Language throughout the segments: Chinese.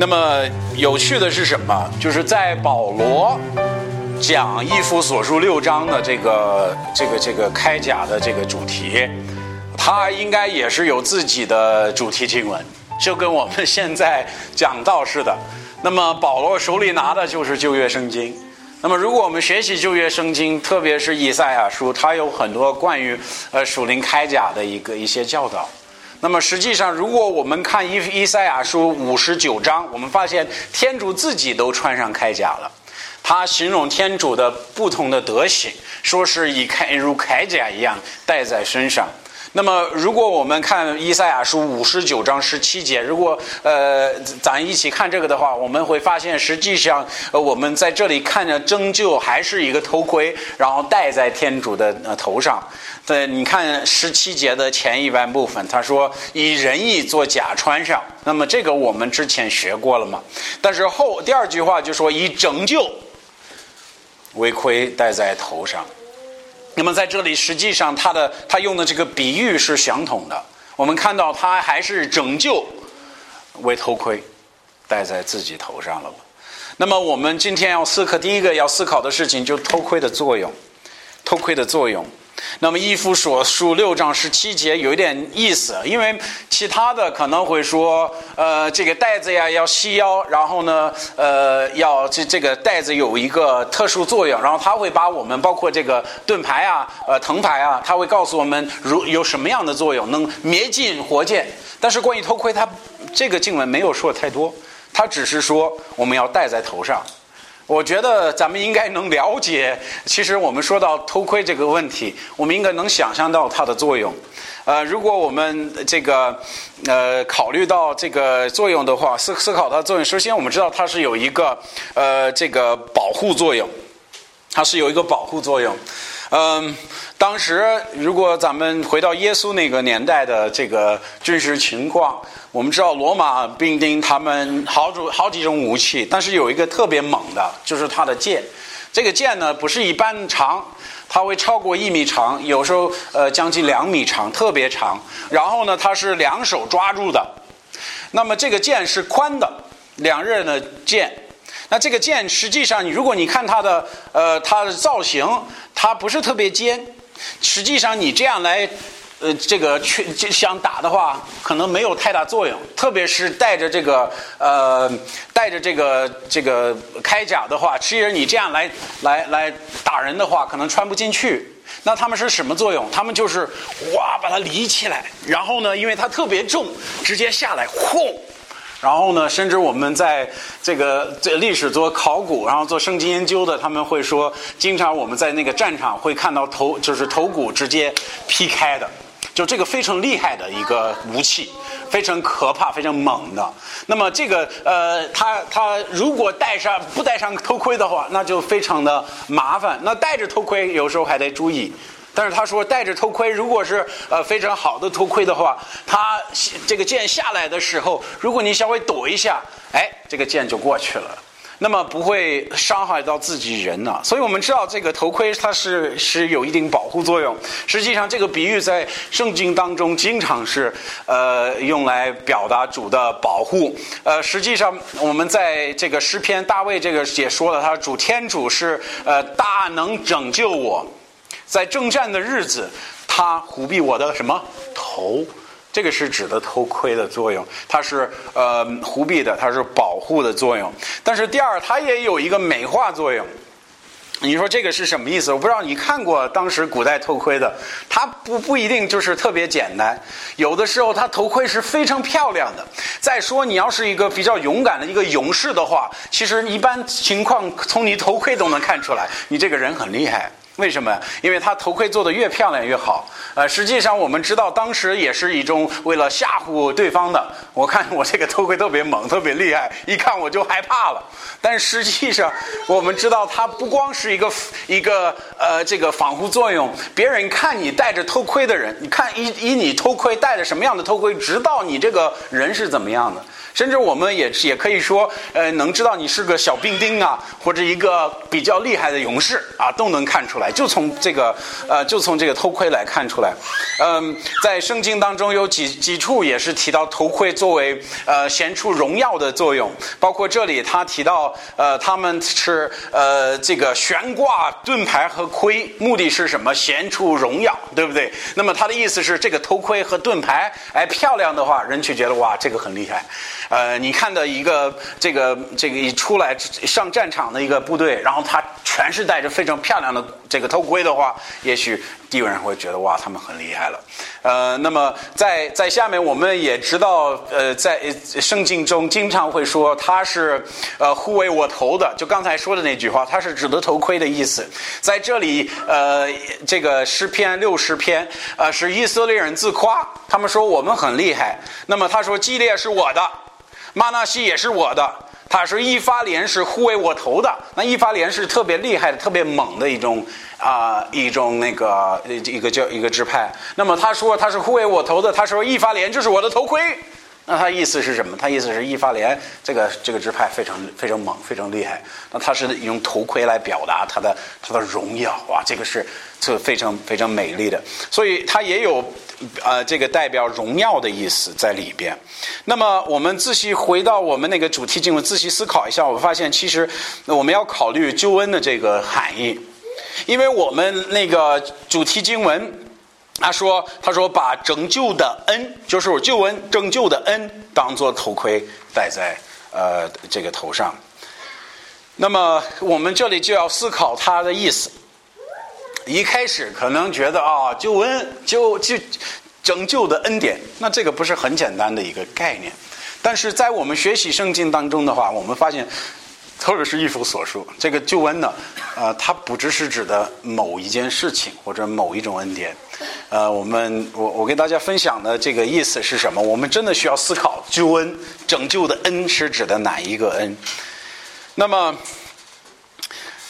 那么有趣的是什么？就是在保罗讲《一夫所书》六章的这个这个这个开甲的这个主题，他应该也是有自己的主题经文，就跟我们现在讲道似的。那么保罗手里拿的就是旧约圣经。那么如果我们学习旧约圣经，特别是以赛亚书，它有很多关于呃属灵开甲的一个一些教导。那么实际上，如果我们看伊伊赛亚书五十九章，我们发现天主自己都穿上铠甲了。他形容天主的不同的德行，说是以铠如铠甲一样戴在身上。那么，如果我们看以赛亚书五十九章十七节，如果呃咱一起看这个的话，我们会发现，实际上呃我们在这里看着拯救还是一个头盔，然后戴在天主的呃头上。对，你看十七节的前一半部分，他说以仁义做甲穿上，那么这个我们之前学过了嘛？但是后第二句话就说以拯救为盔戴在头上。那么在这里，实际上他的他用的这个比喻是相同的。我们看到他还是拯救为头盔戴在自己头上了。那么我们今天要思考第一个要思考的事情，就是头盔的作用，头盔的作用。那么《一夫所书》六章十七节有一点意思，因为其他的可能会说，呃，这个带子呀要细腰，然后呢，呃，要这这个带子有一个特殊作用，然后他会把我们包括这个盾牌啊、呃藤牌啊，他会告诉我们如有什么样的作用，能灭尽火箭。但是关于头盔，他这个经文没有说太多，他只是说我们要戴在头上。我觉得咱们应该能了解，其实我们说到偷窥这个问题，我们应该能想象到它的作用。呃，如果我们这个呃考虑到这个作用的话，思思考它的作用，首先我们知道它是有一个呃这个保护作用，它是有一个保护作用。嗯，当时如果咱们回到耶稣那个年代的这个真实情况，我们知道罗马兵丁他们好种好几种武器，但是有一个特别猛的，就是他的剑。这个剑呢不是一般长，它会超过一米长，有时候呃将近两米长，特别长。然后呢，它是两手抓住的。那么这个剑是宽的，两刃的剑。那这个剑实际上，如果你看它的呃它的造型，它不是特别尖。实际上你这样来呃这个去想打的话，可能没有太大作用。特别是带着这个呃带着这个这个铠甲的话，其实你这样来来来打人的话，可能穿不进去。那他们是什么作用？他们就是哇把它离起来，然后呢，因为它特别重，直接下来轰。然后呢，甚至我们在这个这历史做考古，然后做圣经研究的，他们会说，经常我们在那个战场会看到头，就是头骨直接劈开的，就这个非常厉害的一个武器，非常可怕、非常猛的。那么这个呃，他他如果戴上不戴上头盔的话，那就非常的麻烦。那戴着头盔有时候还得注意。但是他说戴着头盔，如果是呃非常好的头盔的话，他这个剑下来的时候，如果你稍微躲一下，哎，这个剑就过去了，那么不会伤害到自己人呢。所以我们知道这个头盔它是是有一定保护作用。实际上这个比喻在圣经当中经常是呃用来表达主的保护。呃，实际上我们在这个诗篇大卫这个也说了，他主天主是呃大能拯救我。在征战的日子，他护庇我的什么头？这个是指的头盔的作用，它是呃护庇的，它是保护的作用。但是第二，它也有一个美化作用。你说这个是什么意思？我不知道你看过当时古代头盔的，它不不一定就是特别简单，有的时候它头盔是非常漂亮的。再说你要是一个比较勇敢的一个勇士的话，其实一般情况从你头盔都能看出来，你这个人很厉害。为什么？因为他头盔做的越漂亮越好。呃，实际上我们知道，当时也是一种为了吓唬对方的。我看我这个头盔特别猛，特别厉害，一看我就害怕了。但实际上，我们知道它不光是一个一个呃这个防护作用。别人看你戴着头盔的人，你看以以你头盔戴着什么样的头盔，知道你这个人是怎么样的。甚至我们也也可以说，呃，能知道你是个小兵丁啊，或者一个比较厉害的勇士啊，都能看出来，就从这个呃，就从这个头盔来看出来。嗯，在圣经当中有几几处也是提到头盔作为呃显出荣耀的作用，包括这里他提到呃他们是呃这个悬挂盾牌和盔，目的是什么？显出荣耀，对不对？那么他的意思是，这个头盔和盾牌哎漂亮的话，人却觉得哇，这个很厉害。呃，你看到一个这个这个一出来上战场的一个部队，然后他全是戴着非常漂亮的这个头盔的话，也许敌人会觉得哇，他们很厉害了。呃，那么在在下面我们也知道，呃，在圣经中经常会说他是呃护卫我头的，就刚才说的那句话，他是指的头盔的意思。在这里，呃，这个诗篇六十篇，呃，是以色列人自夸，他们说我们很厉害。那么他说基列是我的。马纳西也是我的，他是一发连是护卫我头的。那一发连是特别厉害的、特别猛的一种啊，一种那个一个叫一个支派。那么他说他是护卫我头的，他说一发连就是我的头盔。那他意思是什么？他意思是一发连这个这个支派非常非常猛，非常厉害。那他是用头盔来表达他的他的荣耀哇，这个是这非常非常美丽的。所以他也有呃这个代表荣耀的意思在里边。那么我们仔细回到我们那个主题经文，仔细思考一下，我发现其实我们要考虑救恩的这个含义，因为我们那个主题经文。他说：“他说把拯救的恩，就是救恩拯救的恩，当做头盔戴在呃这个头上。那么我们这里就要思考他的意思。一开始可能觉得啊，救恩救救拯救的恩典，那这个不是很简单的一个概念。但是在我们学习圣经当中的话，我们发现。”特别是一夫所述，这个救恩呢，呃，它不只是指的某一件事情或者某一种恩典，呃，我们我我跟大家分享的这个意思是什么？我们真的需要思考救恩拯救的恩是指的哪一个恩？那么，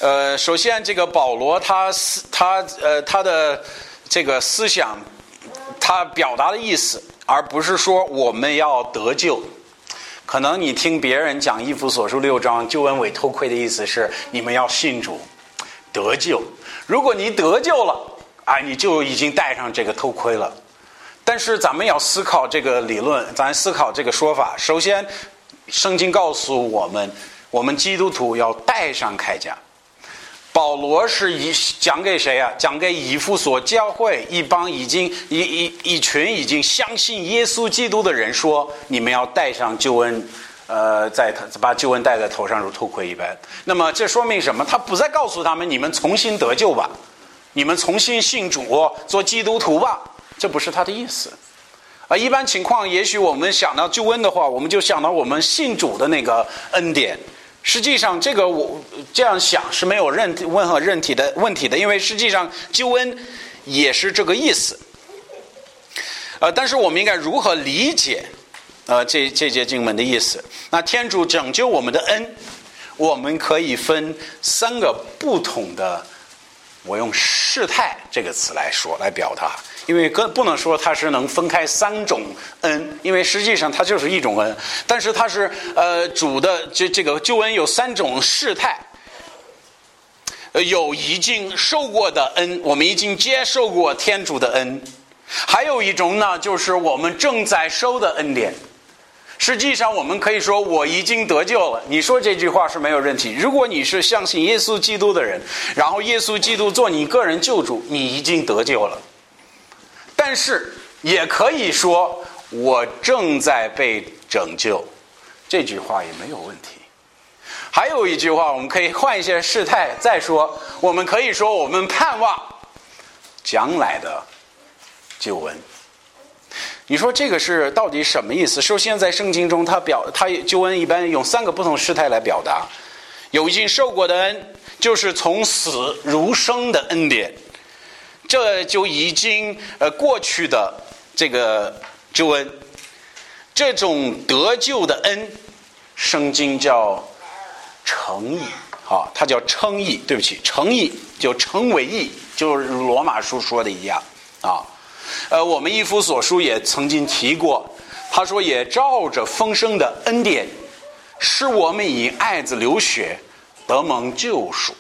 呃，首先这个保罗他思他呃他的这个思想，他表达的意思，而不是说我们要得救。可能你听别人讲《一夫所书六章》救恩为偷窥的意思是你们要信主得救。如果你得救了，啊，你就已经戴上这个头盔了。但是咱们要思考这个理论，咱思考这个说法。首先，圣经告诉我们，我们基督徒要戴上铠甲。保罗是以讲给谁啊？讲给以弗所教会一帮已经一一一群已经相信耶稣基督的人说：你们要戴上救恩，呃，在他把救恩戴在头上如头盔一般。那么这说明什么？他不再告诉他们：你们重新得救吧，你们重新信主做基督徒吧。这不是他的意思。啊，一般情况，也许我们想到救恩的话，我们就想到我们信主的那个恩典。实际上，这个我这样想是没有任任何任体的问题的，因为实际上救恩也是这个意思。呃，但是我们应该如何理解呃这这节经文的意思？那天主拯救我们的恩，我们可以分三个不同的，我用事态这个词来说来表达。因为跟不能说它是能分开三种恩，因为实际上它就是一种恩，但是它是呃主的这这个救恩有三种事态，有已经受过的恩，我们已经接受过天主的恩，还有一种呢就是我们正在收的恩典。实际上我们可以说我已经得救了，你说这句话是没有问题。如果你是相信耶稣基督的人，然后耶稣基督做你个人救主，你已经得救了。但是也可以说，我正在被拯救，这句话也没有问题。还有一句话，我们可以换一些事态再说。我们可以说，我们盼望将来的救恩。你说这个是到底什么意思？首先，在圣经中，他表他救恩一般用三个不同时态来表达：有已经受过的恩，就是从死如生的恩典。这就已经呃过去的这个救恩，这种得救的恩，圣经叫诚意，好，它叫称义。对不起，诚义就称为义，就是罗马书说的一样啊。呃，我们一夫所书也曾经提过，他说也照着丰盛的恩典，使我们以爱子流血，得蒙救赎，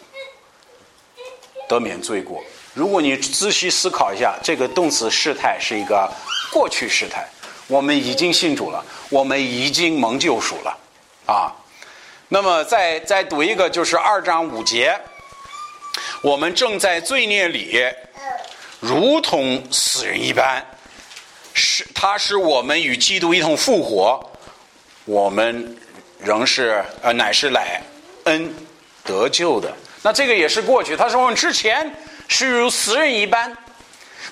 得免罪过。如果你仔细思考一下，这个动词时态是一个过去时态，我们已经信主了，我们已经蒙救赎了，啊。那么再再读一个，就是二章五节，我们正在罪孽里，如同死人一般，是他使我们与基督一同复活，我们仍是呃乃是来恩得救的。那这个也是过去，他说我们之前是如死人一般，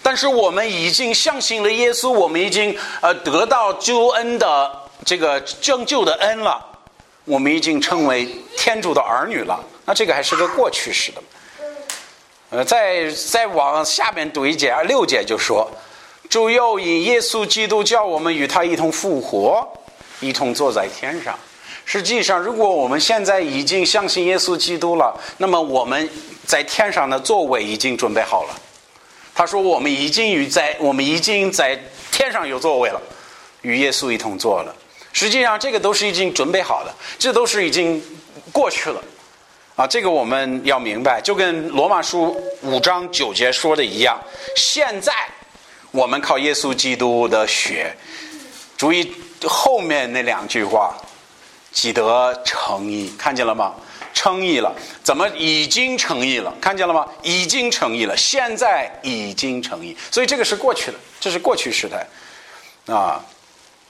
但是我们已经相信了耶稣，我们已经呃得到救恩的这个拯救的恩了。我们已经成为天主的儿女了，那这个还是个过去式的。呃，再再往下面读一节啊，六节就说：“主又以耶稣基督叫我们与他一同复活，一同坐在天上。”实际上，如果我们现在已经相信耶稣基督了，那么我们在天上的座位已经准备好了。他说：“我们已经与在我们已经在天上有座位了，与耶稣一同坐了。”实际上，这个都是已经准备好的，这都是已经过去了，啊，这个我们要明白，就跟罗马书五章九节说的一样。现在我们靠耶稣基督的血，注意后面那两句话，记得诚意，看见了吗？诚意了，怎么已经诚意了？看见了吗？已经诚意了，现在已经诚意，所以这个是过去的，这是过去时态，啊。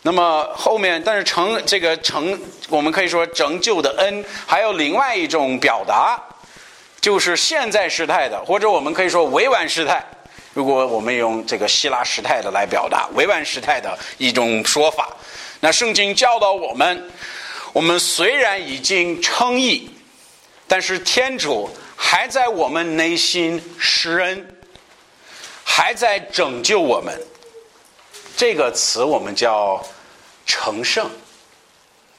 那么后面，但是成这个成，我们可以说拯救的恩，还有另外一种表达，就是现在时态的，或者我们可以说委婉时态。如果我们用这个希腊时态的来表达委婉时态的一种说法，那圣经教导我们，我们虽然已经称义，但是天主还在我们内心施恩，还在拯救我们。这个词我们叫。成圣，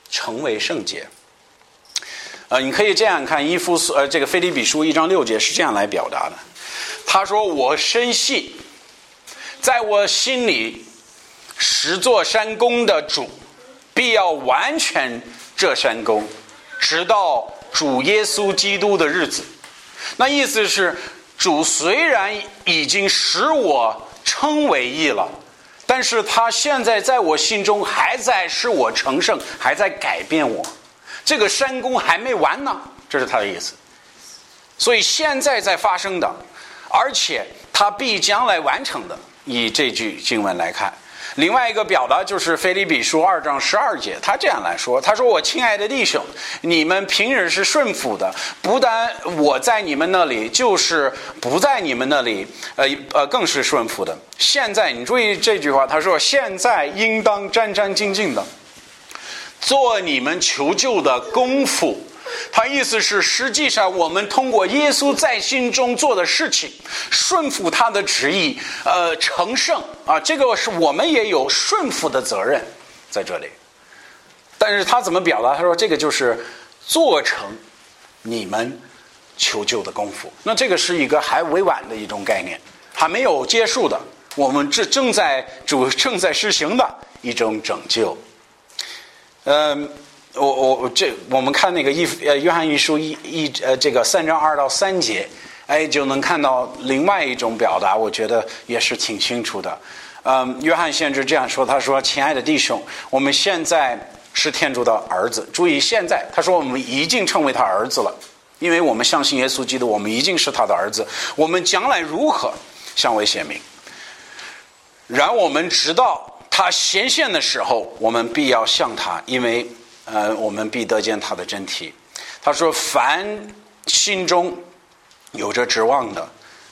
成为圣洁。呃，你可以这样看，伊夫斯呃，这个《菲利比书》一章六节是这样来表达的。他说：“我深信，在我心里，十座山宫的主，必要完全这山宫，直到主耶稣基督的日子。”那意思是，主虽然已经使我称为义了。但是他现在在我心中还在使我成圣，还在改变我，这个山功还没完呢，这是他的意思。所以现在在发生的，而且他必将来完成的，以这句经文来看。另外一个表达就是《腓立比书》二章十二节，他这样来说：“他说我亲爱的弟兄，你们平日是顺服的，不但我在你们那里，就是不在你们那里，呃呃，更是顺服的。现在你注意这句话，他说现在应当战战兢兢的做你们求救的功夫。”他意思是，实际上我们通过耶稣在心中做的事情，顺服他的旨意，呃，成圣啊，这个是我们也有顺服的责任在这里。但是他怎么表达？他说这个就是做成你们求救的功夫。那这个是一个还委婉的一种概念，还没有结束的，我们这正在主正在实行的一种拯救。嗯。我我这我们看那个一呃约翰一书一一呃这个三章二到三节，哎就能看到另外一种表达，我觉得也是挺清楚的。嗯，约翰先知这样说，他说：“亲爱的弟兄，我们现在是天主的儿子。注意现在，他说我们已经成为他儿子了，因为我们相信耶稣基督，我们已经是他的儿子。我们将来如何，向为显明。然我们直到他显现的时候，我们必要向他，因为。”呃，我们必得见他的真体。他说：“凡心中有着指望的，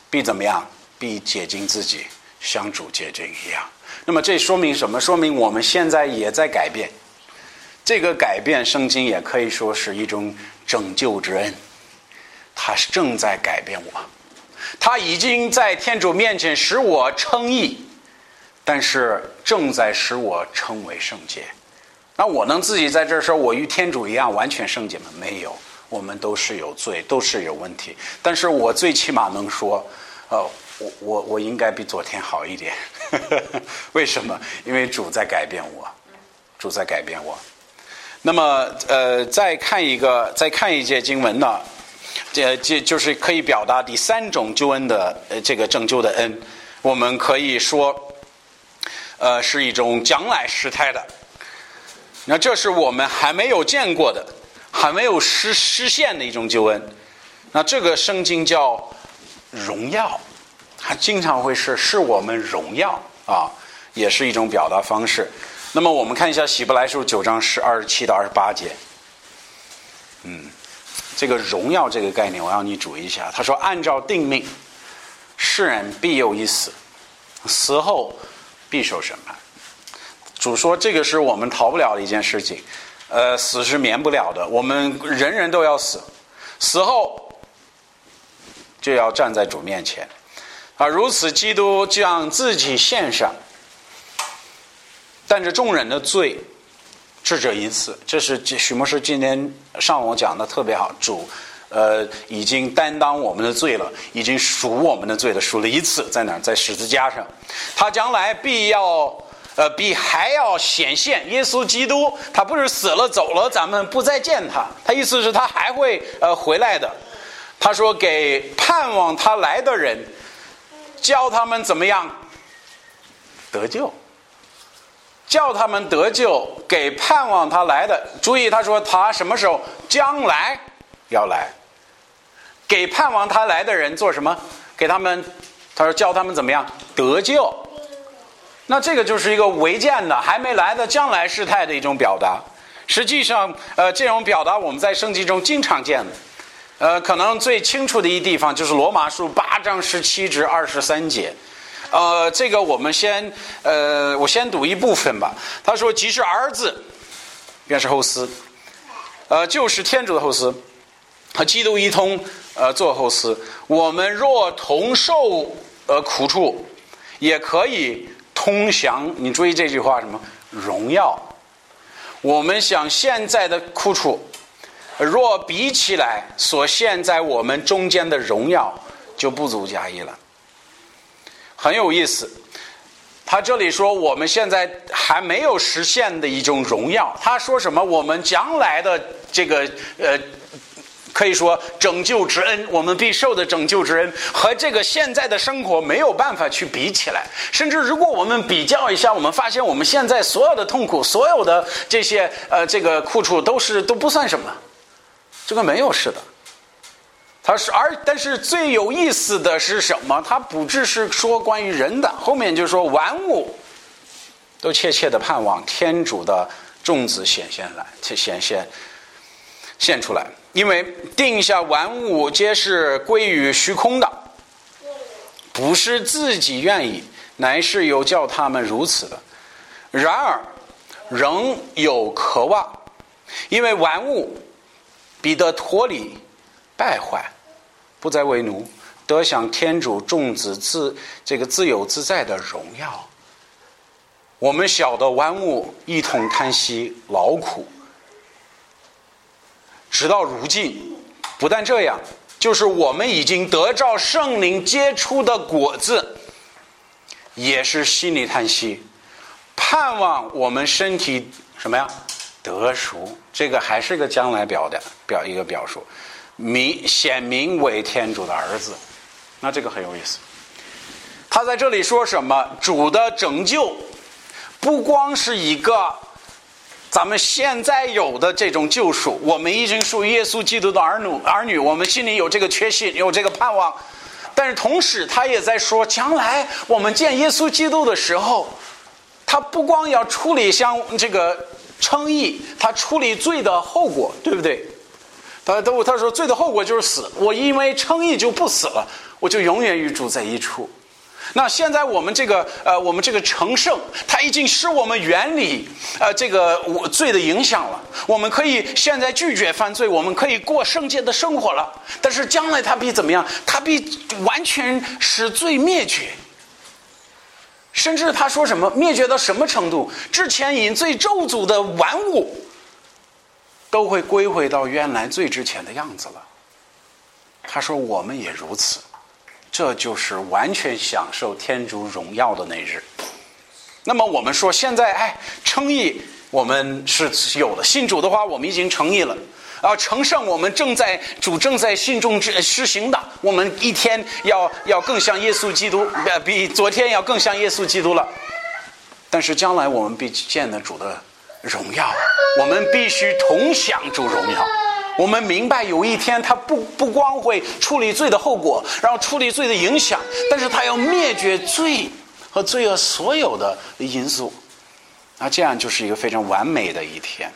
必怎么样？必洁净自己，像主洁净一样。”那么这说明什么？说明我们现在也在改变。这个改变，圣经也可以说是一种拯救之恩。他是正在改变我，他已经在天主面前使我称义，但是正在使我成为圣洁。那我能自己在这儿说，我与天主一样完全圣洁吗？没有，我们都是有罪，都是有问题。但是我最起码能说，呃，我我我应该比昨天好一点。为什么？因为主在改变我，主在改变我。那么，呃，再看一个，再看一节经文呢，这这就是可以表达第三种救恩的呃这个拯救的恩。我们可以说，呃，是一种将来时态的。那这是我们还没有见过的，还没有实实现的一种救恩。那这个圣经叫荣耀，它经常会是是我们荣耀啊，也是一种表达方式。那么我们看一下《希伯来书》九章十二十七到二十八节。嗯，这个荣耀这个概念，我要你注意一下。他说：“按照定命，世人必有一死，死后必受审判。”主说：“这个是我们逃不了的一件事情，呃，死是免不了的，我们人人都要死，死后就要站在主面前啊。如此，基督将自己献上。”但是众人的罪，是这一次，这是许牧师今天上午讲的特别好。主，呃，已经担当我们的罪了，已经赎我们的罪了，赎了一次，在哪？在十字架上。他将来必要，呃，比还要显现。耶稣基督，他不是死了走了，咱们不再见他。他意思是，他还会呃回来的。他说，给盼望他来的人，教他们怎么样得救。叫他们得救，给盼望他来的。注意，他说他什么时候将来要来，给盼望他来的人做什么？给他们，他说教他们怎么样得救。那这个就是一个违建的，还没来的将来事态的一种表达。实际上，呃，这种表达我们在圣经中经常见的。呃，可能最清楚的一地方就是罗马书八章十七至二十三节。呃，这个我们先，呃，我先读一部分吧。他说：“即是儿子，便是后嗣，呃，就是天主的后嗣，和基督一通，呃，做后嗣。我们若同受呃苦处，也可以空想。你注意这句话什么？荣耀。我们想现在的苦楚，若比起来，所现在我们中间的荣耀，就不足加一了。”很有意思，他这里说我们现在还没有实现的一种荣耀。他说什么？我们将来的这个呃，可以说拯救之恩，我们必受的拯救之恩，和这个现在的生活没有办法去比起来。甚至如果我们比较一下，我们发现我们现在所有的痛苦，所有的这些呃这个苦楚，都是都不算什么，这个没有事的。他是，而但是最有意思的是什么？他不只是说关于人的，后面就说万物都切切的盼望天主的种子显现来，显现现出来，因为定下万物皆是归于虚空的，不是自己愿意，乃是有叫他们如此的。然而仍有渴望，因为万物必得脱离败坏。不再为奴，得享天主众子自这个自由自在的荣耀。我们晓得万物一同叹息劳苦，直到如今。不但这样，就是我们已经得着圣灵结出的果子，也是心里叹息，盼望我们身体什么呀得熟。这个还是个将来表的表一个表述。明显明为天主的儿子，那这个很有意思。他在这里说什么？主的拯救不光是一个咱们现在有的这种救赎，我们已经属于耶稣基督的儿女，儿女，我们心里有这个确信，有这个盼望。但是同时，他也在说，将来我们见耶稣基督的时候，他不光要处理像这个称义，他处理罪的后果，对不对？他都他说罪的后果就是死，我因为称义就不死了，我就永远与主在一处。那现在我们这个呃，我们这个成圣，他已经使我们远离呃这个我罪的影响了。我们可以现在拒绝犯罪，我们可以过圣洁的生活了。但是将来他必怎么样？他必完全使罪灭绝。甚至他说什么灭绝到什么程度？之前引罪咒诅的玩物。都会归回到原来最之前的样子了。他说：“我们也如此，这就是完全享受天主荣耀的那日。”那么我们说，现在哎，称义，我们是有的。信主的话，我们已经成义了。啊，成圣，我们正在主正在信中之施行的。我们一天要要更像耶稣基督，比昨天要更像耶稣基督了。但是将来我们必见得主的荣耀，我们必须同享主荣耀。我们明白有一天他不不光会处理罪的后果，然后处理罪的影响，但是他要灭绝罪和罪恶所有的因素。那这样就是一个非常完美的一天。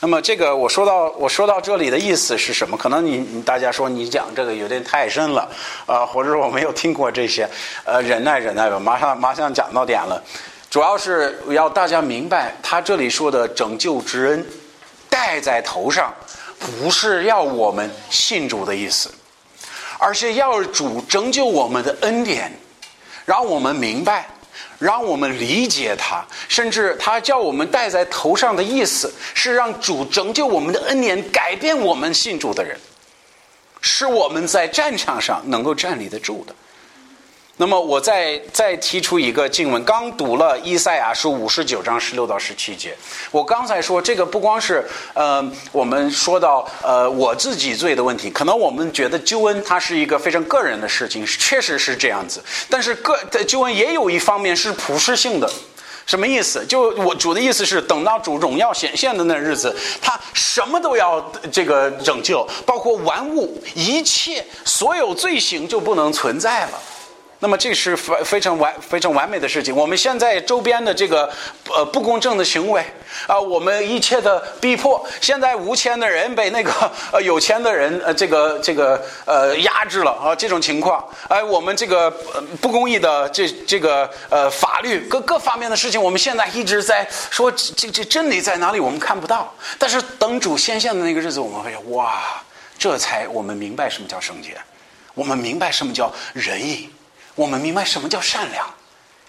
那么这个我说到我说到这里的意思是什么？可能你你大家说你讲这个有点太深了，啊，或者说我没有听过这些，呃，忍耐忍耐吧，马上马上讲到点了。主要是要大家明白，他这里说的拯救之恩戴在头上。不是要我们信主的意思，而是要主拯救我们的恩典，让我们明白，让我们理解他，甚至他叫我们戴在头上的意思，是让主拯救我们的恩典，改变我们信主的人，是我们在战场上能够站立得住的。那么我再再提出一个经文，刚读了以赛亚书五十九章十六到十七节。我刚才说这个不光是呃，我们说到呃我自己罪的问题，可能我们觉得救恩它是一个非常个人的事情，确实是这样子。但是个救恩也有一方面是普世性的，什么意思？就我主的意思是，等到主荣耀显现的那日子，他什么都要这个拯救，包括玩物，一切所有罪行就不能存在了。那么这是非非常完非常完美的事情。我们现在周边的这个呃不公正的行为啊，我们一切的逼迫，现在无钱的人被那个呃有钱的人呃这个这个呃压制了啊，这种情况，哎，我们这个不公义的这这个呃法律各各方面的事情，我们现在一直在说这这真理在哪里，我们看不到。但是等主显现的那个日子，我们会哇，这才我们明白什么叫圣洁，我们明白什么叫仁义。我们明白什么叫善良，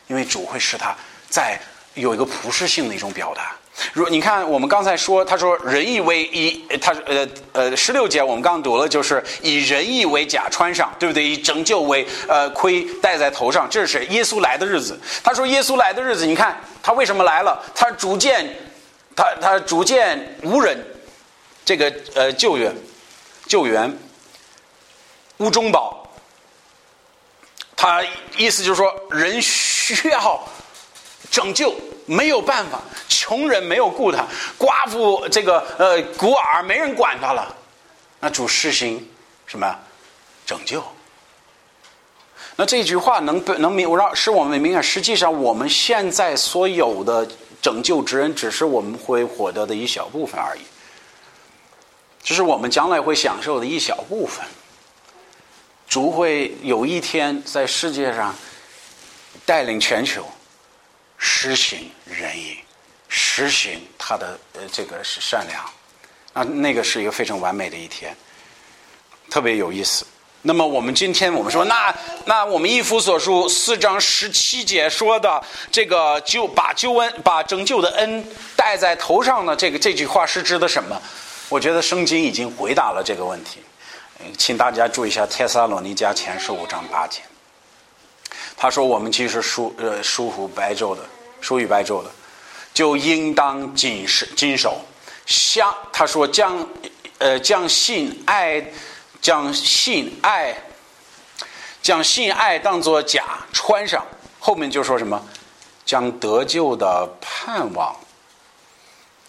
因为主会使他在有一个普世性的一种表达。如你看，我们刚才说，他说仁义为以，他呃呃十六节我们刚读了，就是以仁义为甲穿上，对不对？以拯救为呃盔戴在头上，这是谁？耶稣来的日子。他说耶稣来的日子，你看他为什么来了？他逐渐，他他逐渐无人这个呃救援救援乌中宝。他意思就是说，人需要拯救，没有办法，穷人没有顾他，寡妇这个呃孤儿没人管他了，那主施行什么拯救？那这句话能能明我让使我们明白，实际上我们现在所有的拯救之恩，只是我们会获得的一小部分而已，这是我们将来会享受的一小部分。主会有一天在世界上带领全球实行仁义，实行他的呃这个是善良，啊，那个是一个非常完美的一天，特别有意思。那么我们今天我们说，那那我们一夫所述四章十七节说的这个救把救恩把拯救的恩戴在头上的这个这句话是指的什么？我觉得圣经已经回答了这个问题。请大家注意一下《帖撒罗尼迦前书》五章八节。他说：“我们其实属呃属乎白昼的，属于白昼的，就应当谨守谨守。像他说将呃将信爱将信爱将信爱当作甲穿上，后面就说什么将得救的盼望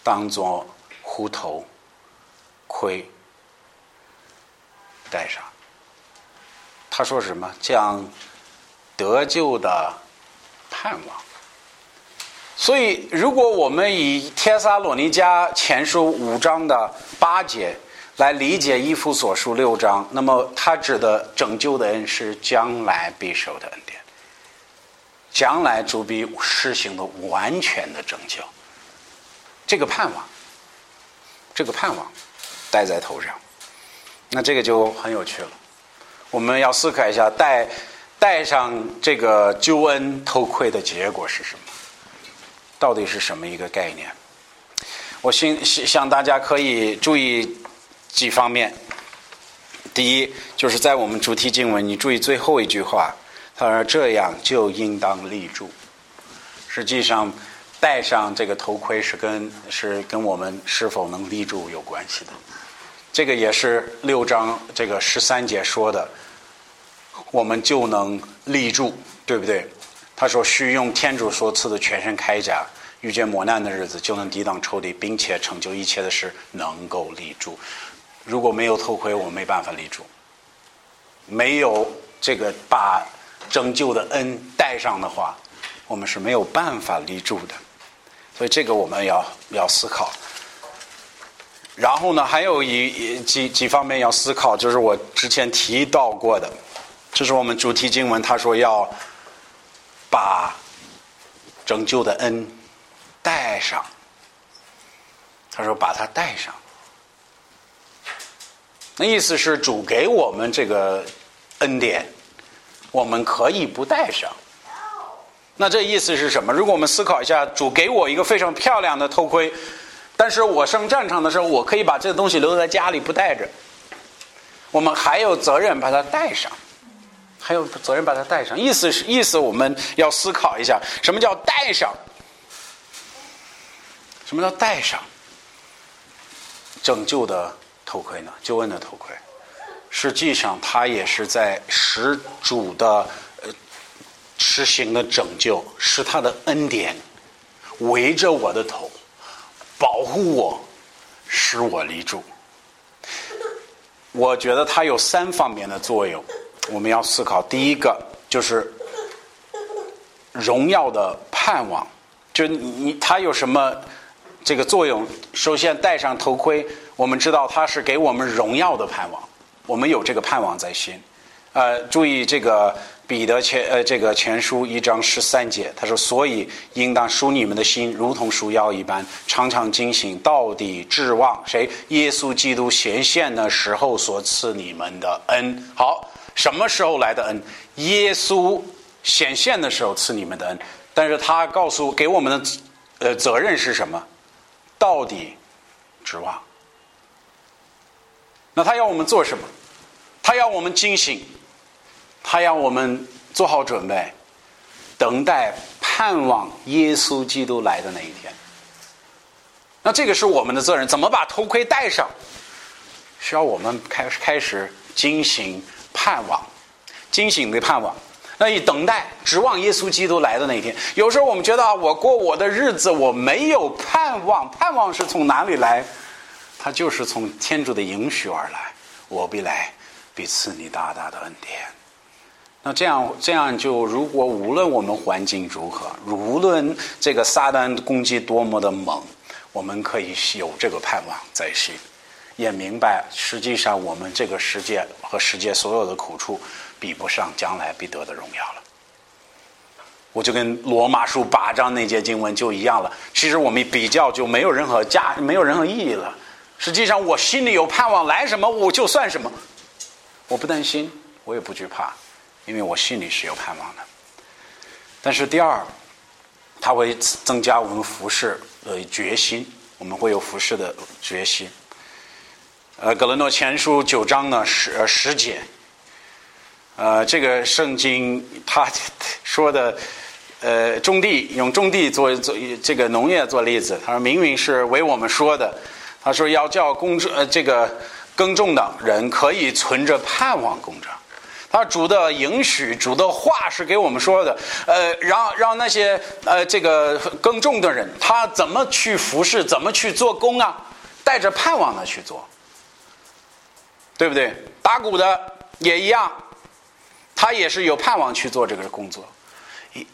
当作虎头盔。”带上，他说什么？将得救的盼望。所以，如果我们以《帖撒罗尼迦前书》五章的八节来理解《一夫所述》六章，那么他指的拯救的恩是将来必受的恩典，将来主必施行的完全的拯救。这个盼望，这个盼望戴在头上。那这个就很有趣了，我们要思考一下，戴戴上这个救恩头盔的结果是什么？到底是什么一个概念？我希想大家可以注意几方面。第一，就是在我们主题经文，你注意最后一句话，他说：“这样就应当立住。”实际上，戴上这个头盔是跟是跟我们是否能立住有关系的。这个也是六章这个十三节说的，我们就能立住，对不对？他说：“需用天主所赐的全身铠甲，遇见磨难的日子，就能抵挡仇敌，并且成就一切的事，能够立住。如果没有头盔，我们没办法立住。没有这个把拯救的恩带上的话，我们是没有办法立住的。所以这个我们要要思考。”然后呢，还有一几几方面要思考，就是我之前提到过的，这是我们主题经文，他说要把拯救的恩带上，他说把它带上，那意思是主给我们这个恩典，我们可以不带上。那这意思是什么？如果我们思考一下，主给我一个非常漂亮的头盔。但是我上战场的时候，我可以把这个东西留在家里不带着。我们还有责任把它带上，还有责任把它带上。意思是意思，我们要思考一下，什么叫带上？什么叫带上？拯救的头盔呢？救恩的头盔，实际上它也是在使主的呃实行的拯救，使他的恩典围着我的头。保护我，使我立住。我觉得它有三方面的作用，我们要思考。第一个就是荣耀的盼望，就你你它有什么这个作用？首先戴上头盔，我们知道它是给我们荣耀的盼望，我们有这个盼望在心。呃，注意这个。彼得前呃，这个前书一章十三节，他说：“所以应当赎你们的心，如同赎药一般，常常惊醒，到底指望谁？耶稣基督显现的时候所赐你们的恩。好，什么时候来的恩？耶稣显现的时候赐你们的恩。但是他告诉给我们的呃责任是什么？到底指望。那他要我们做什么？他要我们惊醒。”他要我们做好准备，等待盼望耶稣基督来的那一天。那这个是我们的责任，怎么把头盔戴上？需要我们开开始惊醒盼望，惊醒的盼望。那以等待指望耶稣基督来的那一天。有时候我们觉得啊，我过我的日子，我没有盼望。盼望是从哪里来？它就是从天主的允许而来。我必来，必赐你大大的恩典。那这样，这样就如果无论我们环境如何，无论这个撒旦攻击多么的猛，我们可以有这个盼望在心，也明白实际上我们这个世界和世界所有的苦处，比不上将来必得的荣耀了。我就跟罗马书八章那节经文就一样了。其实我们比较就没有任何价，没有任何意义了。实际上我心里有盼望，来什么我就算什么，我不担心，我也不惧怕。因为我心里是有盼望的，但是第二，它会增加我们服侍的决心，我们会有服侍的决心。呃，格伦诺前书九章呢十十节，呃，这个圣经他 说的，呃，种地用种地做做这个农业做例子，他说明明是为我们说的，他说要叫公种呃这个耕种的人可以存着盼望耕着。他主的允许，主的话是给我们说的，呃，让让那些呃这个耕种的人，他怎么去服侍，怎么去做工啊？带着盼望的去做，对不对？打鼓的也一样，他也是有盼望去做这个工作。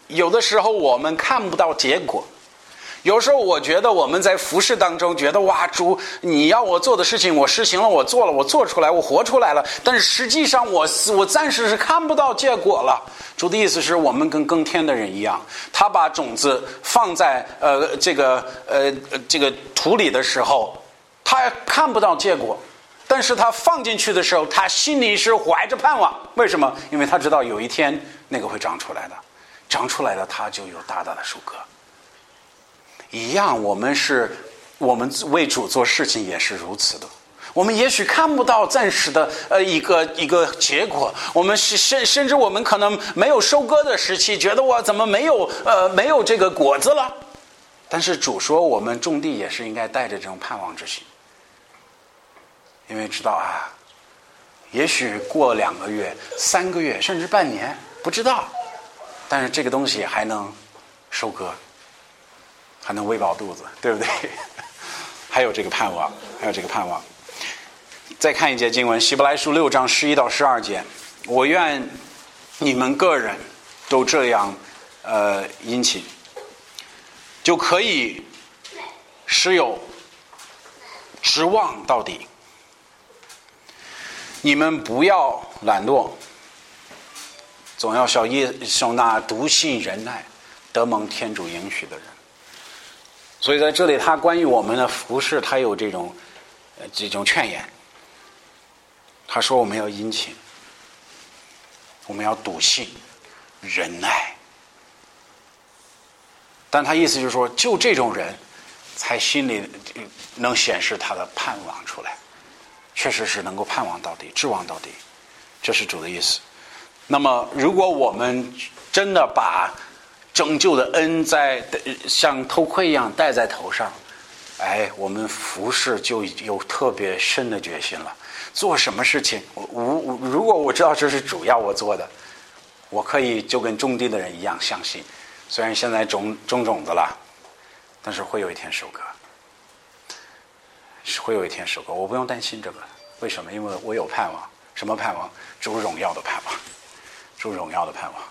有的时候我们看不到结果。有时候我觉得我们在服饰当中觉得哇主你要我做的事情我实行了我做了我做出来我活出来了，但是实际上我我暂时是看不到结果了。主的意思是我们跟耕天的人一样，他把种子放在呃这个呃这个土里的时候，他看不到结果，但是他放进去的时候，他心里是怀着盼望。为什么？因为他知道有一天那个会长出来的，长出来了他就有大大的收割。一样，我们是，我们为主做事情也是如此的。我们也许看不到暂时的呃一个一个结果，我们是甚甚至我们可能没有收割的时期，觉得我怎么没有呃没有这个果子了？但是主说，我们种地也是应该带着这种盼望之心，因为知道啊，也许过两个月、三个月，甚至半年，不知道，但是这个东西还能收割，还能喂饱肚子，对不对？还有这个盼望，还有这个盼望。再看一节经文，《希伯来书》六章十一到十二节，我愿你们个人都这样，呃，殷勤，就可以持有指望到底。你们不要懒惰，总要效耶受那笃信忍耐、得蒙天主应许的人。所以在这里，他关于我们的服饰，他有这种这种劝言。他说：“我们要殷勤，我们要笃信、忍耐。”但他意思就是说，就这种人，才心里能显示他的盼望出来，确实是能够盼望到底、指望到底，这是主的意思。那么，如果我们真的把拯救的恩在像头盔一样戴在头上，哎，我们服侍就有特别深的决心了。做什么事情，我我如果我知道这是主要我做的，我可以就跟种地的人一样相信。虽然现在种种种子了，但是会有一天收割，会有一天收割。我不用担心这个，为什么？因为我有盼望。什么盼望？主荣耀的盼望，主荣耀的盼望。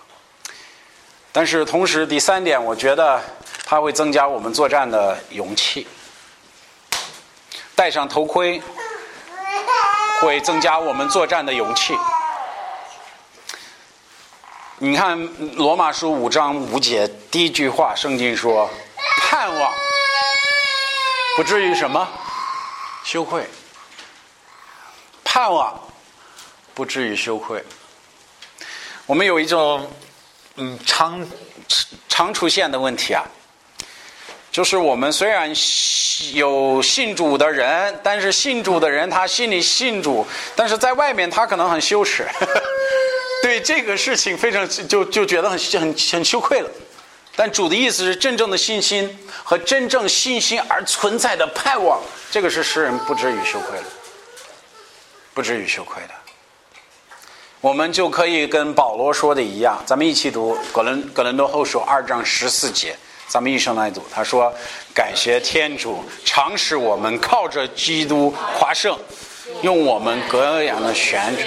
但是同时，第三点，我觉得它会增加我们作战的勇气。戴上头盔，会增加我们作战的勇气。你看《罗马书》五章五节第一句话，圣经说：“盼望不至于什么羞愧，盼望不至于羞愧。”我们有一种嗯常常出现的问题啊，就是我们虽然有信主的人，但是信主的人他心里信主，但是在外面他可能很羞耻。对这个事情非常就就觉得很很很羞愧了，但主的意思是真正的信心和真正信心而存在的盼望，这个是使人不至于羞愧的，不至于羞愧的。我们就可以跟保罗说的一样，咱们一起读《格伦格伦多后书》二章十四节，咱们一声来读。他说：“感谢天主，常使我们靠着基督夸胜，用我们各样的选择。”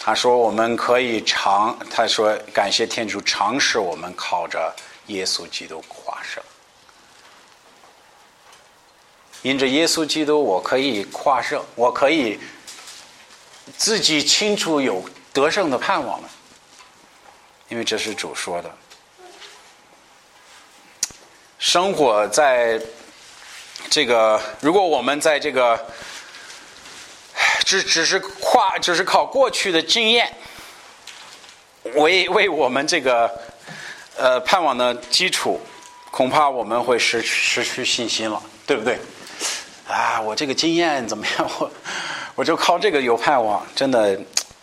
他说：“我们可以常，他说感谢天主，尝试我们靠着耶稣基督夸胜。因着耶稣基督，我可以夸胜，我可以自己清楚有得胜的盼望了。因为这是主说的。生活在这个，如果我们在这个。”只只是跨，只是靠过去的经验为为我们这个呃盼望的基础，恐怕我们会失失去信心了，对不对？啊，我这个经验怎么样？我我就靠这个有盼望，真的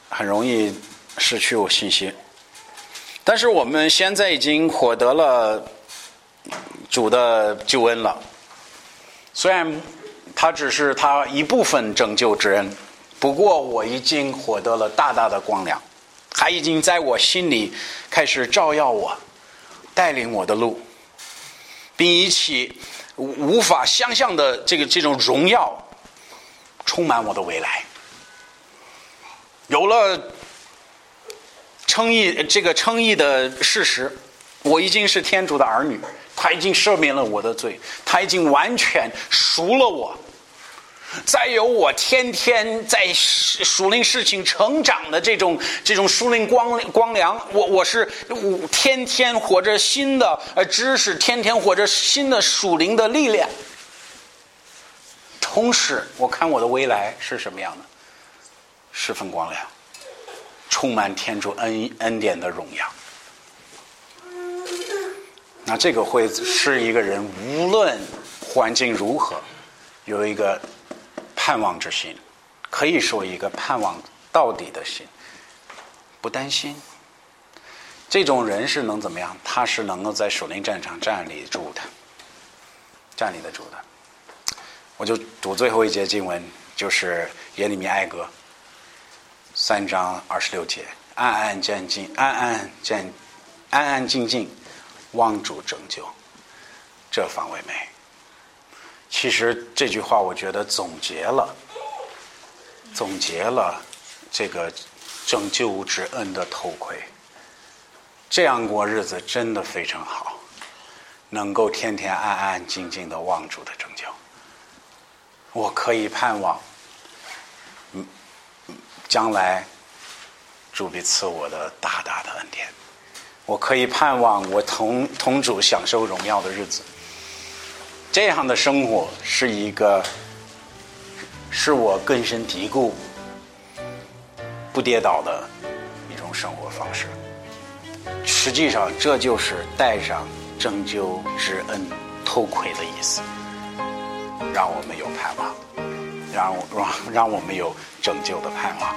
很容易失去我信心。但是我们现在已经获得了主的救恩了，虽然他只是他一部分拯救之恩。不过我已经获得了大大的光亮，他已经在我心里开始照耀我，带领我的路，并一起无法想象的这个这种荣耀充满我的未来。有了称义这个称义的事实，我已经是天主的儿女，他已经赦免了我的罪，他已经完全赎了我。再有我天天在属灵事情成长的这种这种属灵光光良，我我是天天活着新的呃知识，天天活着新的属灵的力量。同时，我看我的未来是什么样的，十分光亮，充满天主恩恩典的荣耀。那这个会是一个人无论环境如何，有一个。盼望之心，可以说一个盼望到底的心，不担心。这种人是能怎么样？他是能够在属灵战场站立住的，站立得住的。我就读最后一节经文，就是耶利米哀歌三章二十六节：安安静静，安安静，安安静静，望主拯救，这方为美。其实这句话，我觉得总结了，总结了这个拯救之恩的头盔。这样过日子真的非常好，能够天天安安静静的望主的拯救。我可以盼望，嗯，将来主必赐我的大大的恩典。我可以盼望我同同主享受荣耀的日子。这样的生活是一个，是我根深蒂固、不跌倒的一种生活方式。实际上，这就是戴上拯救之恩头盔的意思，让我们有盼望，让让让我们有拯救的盼望。